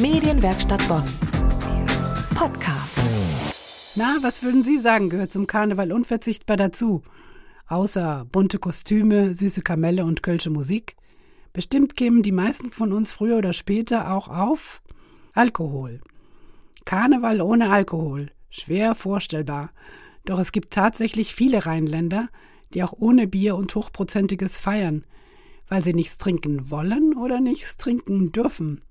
Medienwerkstatt Bonn. Podcast. Na, was würden Sie sagen, gehört zum Karneval unverzichtbar dazu? Außer bunte Kostüme, süße Kamelle und kölsche Musik? Bestimmt kämen die meisten von uns früher oder später auch auf Alkohol. Karneval ohne Alkohol. Schwer vorstellbar. Doch es gibt tatsächlich viele Rheinländer, die auch ohne Bier und Hochprozentiges feiern, weil sie nichts trinken wollen oder nichts trinken dürfen.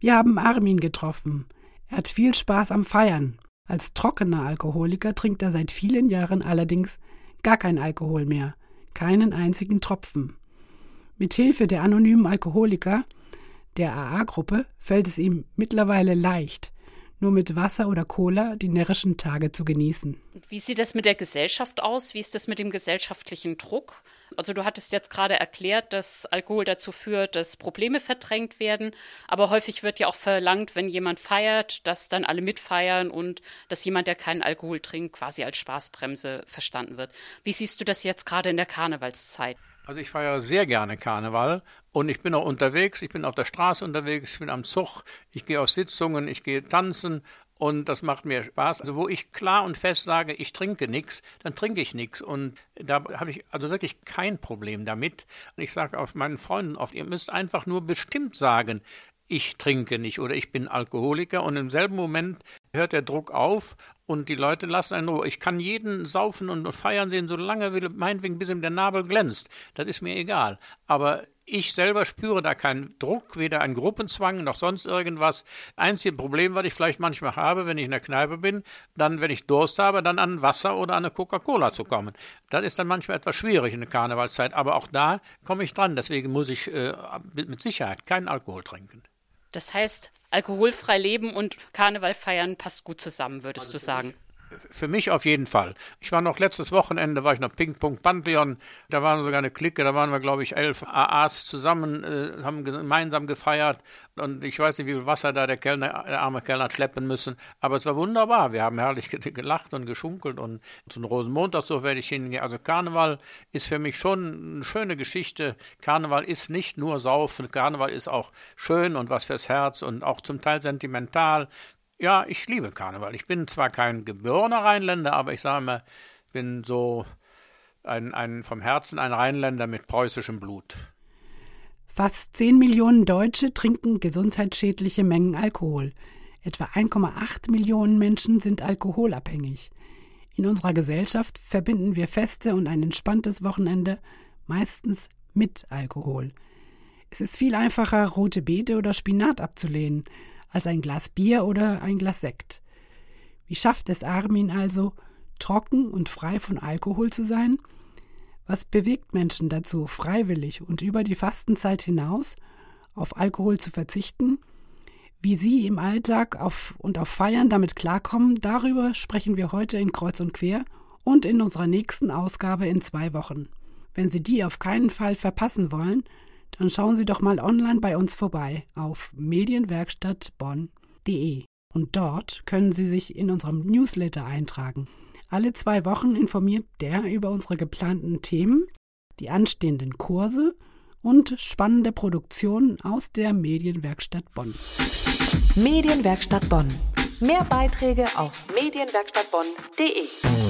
Wir haben Armin getroffen. Er hat viel Spaß am Feiern. Als trockener Alkoholiker trinkt er seit vielen Jahren allerdings gar kein Alkohol mehr, keinen einzigen Tropfen. Mit Hilfe der anonymen Alkoholiker, der AA-Gruppe, fällt es ihm mittlerweile leicht, nur mit Wasser oder Cola die närrischen Tage zu genießen. Wie sieht das mit der Gesellschaft aus? Wie ist das mit dem gesellschaftlichen Druck? Also du hattest jetzt gerade erklärt, dass Alkohol dazu führt, dass Probleme verdrängt werden, aber häufig wird ja auch verlangt, wenn jemand feiert, dass dann alle mitfeiern und dass jemand, der keinen Alkohol trinkt, quasi als Spaßbremse verstanden wird. Wie siehst du das jetzt gerade in der Karnevalszeit? Also ich feiere sehr gerne Karneval und ich bin auch unterwegs, ich bin auf der Straße unterwegs, ich bin am Zug, ich gehe auf Sitzungen, ich gehe tanzen und das macht mir Spaß. Also wo ich klar und fest sage, ich trinke nichts, dann trinke ich nichts und da habe ich also wirklich kein Problem damit. Und ich sage auch meinen Freunden oft, ihr müsst einfach nur bestimmt sagen, ich trinke nicht oder ich bin Alkoholiker und im selben Moment hört der Druck auf und die Leute lassen einen Ruhe. Ich kann jeden saufen und feiern sehen, solange will, meinetwegen bis ihm der Nabel glänzt. Das ist mir egal. Aber ich selber spüre da keinen Druck, weder einen Gruppenzwang noch sonst irgendwas. Einzige Problem, was ich vielleicht manchmal habe, wenn ich in der Kneipe bin, dann, wenn ich Durst habe, dann an Wasser oder an eine Coca-Cola zu kommen. Das ist dann manchmal etwas schwierig in der Karnevalszeit, aber auch da komme ich dran. Deswegen muss ich äh, mit Sicherheit keinen Alkohol trinken. Das heißt, alkoholfrei leben und Karneval feiern passt gut zusammen, würdest also du sagen? Für mich auf jeden Fall. Ich war noch letztes Wochenende, war ich noch Ping-Pong Pantheon. Da waren sogar eine Clique, da waren wir, glaube ich, elf AAs zusammen, äh, haben gemeinsam gefeiert. Und ich weiß nicht, wie viel Wasser da der Kellner, der arme Kellner hat schleppen müssen. Aber es war wunderbar. Wir haben herrlich gelacht und geschunkelt. Und zum Rosenmontag so werde ich hingehen. Also Karneval ist für mich schon eine schöne Geschichte. Karneval ist nicht nur Saufen. Karneval ist auch schön und was fürs Herz und auch zum Teil sentimental. Ja, ich liebe Karneval. Ich bin zwar kein geborener Rheinländer, aber ich sage mal, bin so ein, ein vom Herzen ein Rheinländer mit preußischem Blut. Fast 10 Millionen Deutsche trinken gesundheitsschädliche Mengen Alkohol. Etwa 1,8 Millionen Menschen sind alkoholabhängig. In unserer Gesellschaft verbinden wir Feste und ein entspanntes Wochenende meistens mit Alkohol. Es ist viel einfacher, rote Beete oder Spinat abzulehnen, als ein Glas Bier oder ein Glas Sekt. Wie schafft es Armin also, trocken und frei von Alkohol zu sein? Was bewegt Menschen dazu, freiwillig und über die Fastenzeit hinaus auf Alkohol zu verzichten? Wie sie im Alltag auf und auf Feiern damit klarkommen, darüber sprechen wir heute in Kreuz und Quer und in unserer nächsten Ausgabe in zwei Wochen. Wenn Sie die auf keinen Fall verpassen wollen, dann schauen Sie doch mal online bei uns vorbei auf medienwerkstattbonn.de und dort können Sie sich in unserem Newsletter eintragen. Alle zwei Wochen informiert der über unsere geplanten Themen, die anstehenden Kurse und spannende Produktionen aus der Medienwerkstatt Bonn. Medienwerkstatt Bonn. Mehr Beiträge auf medienwerkstattbonn.de.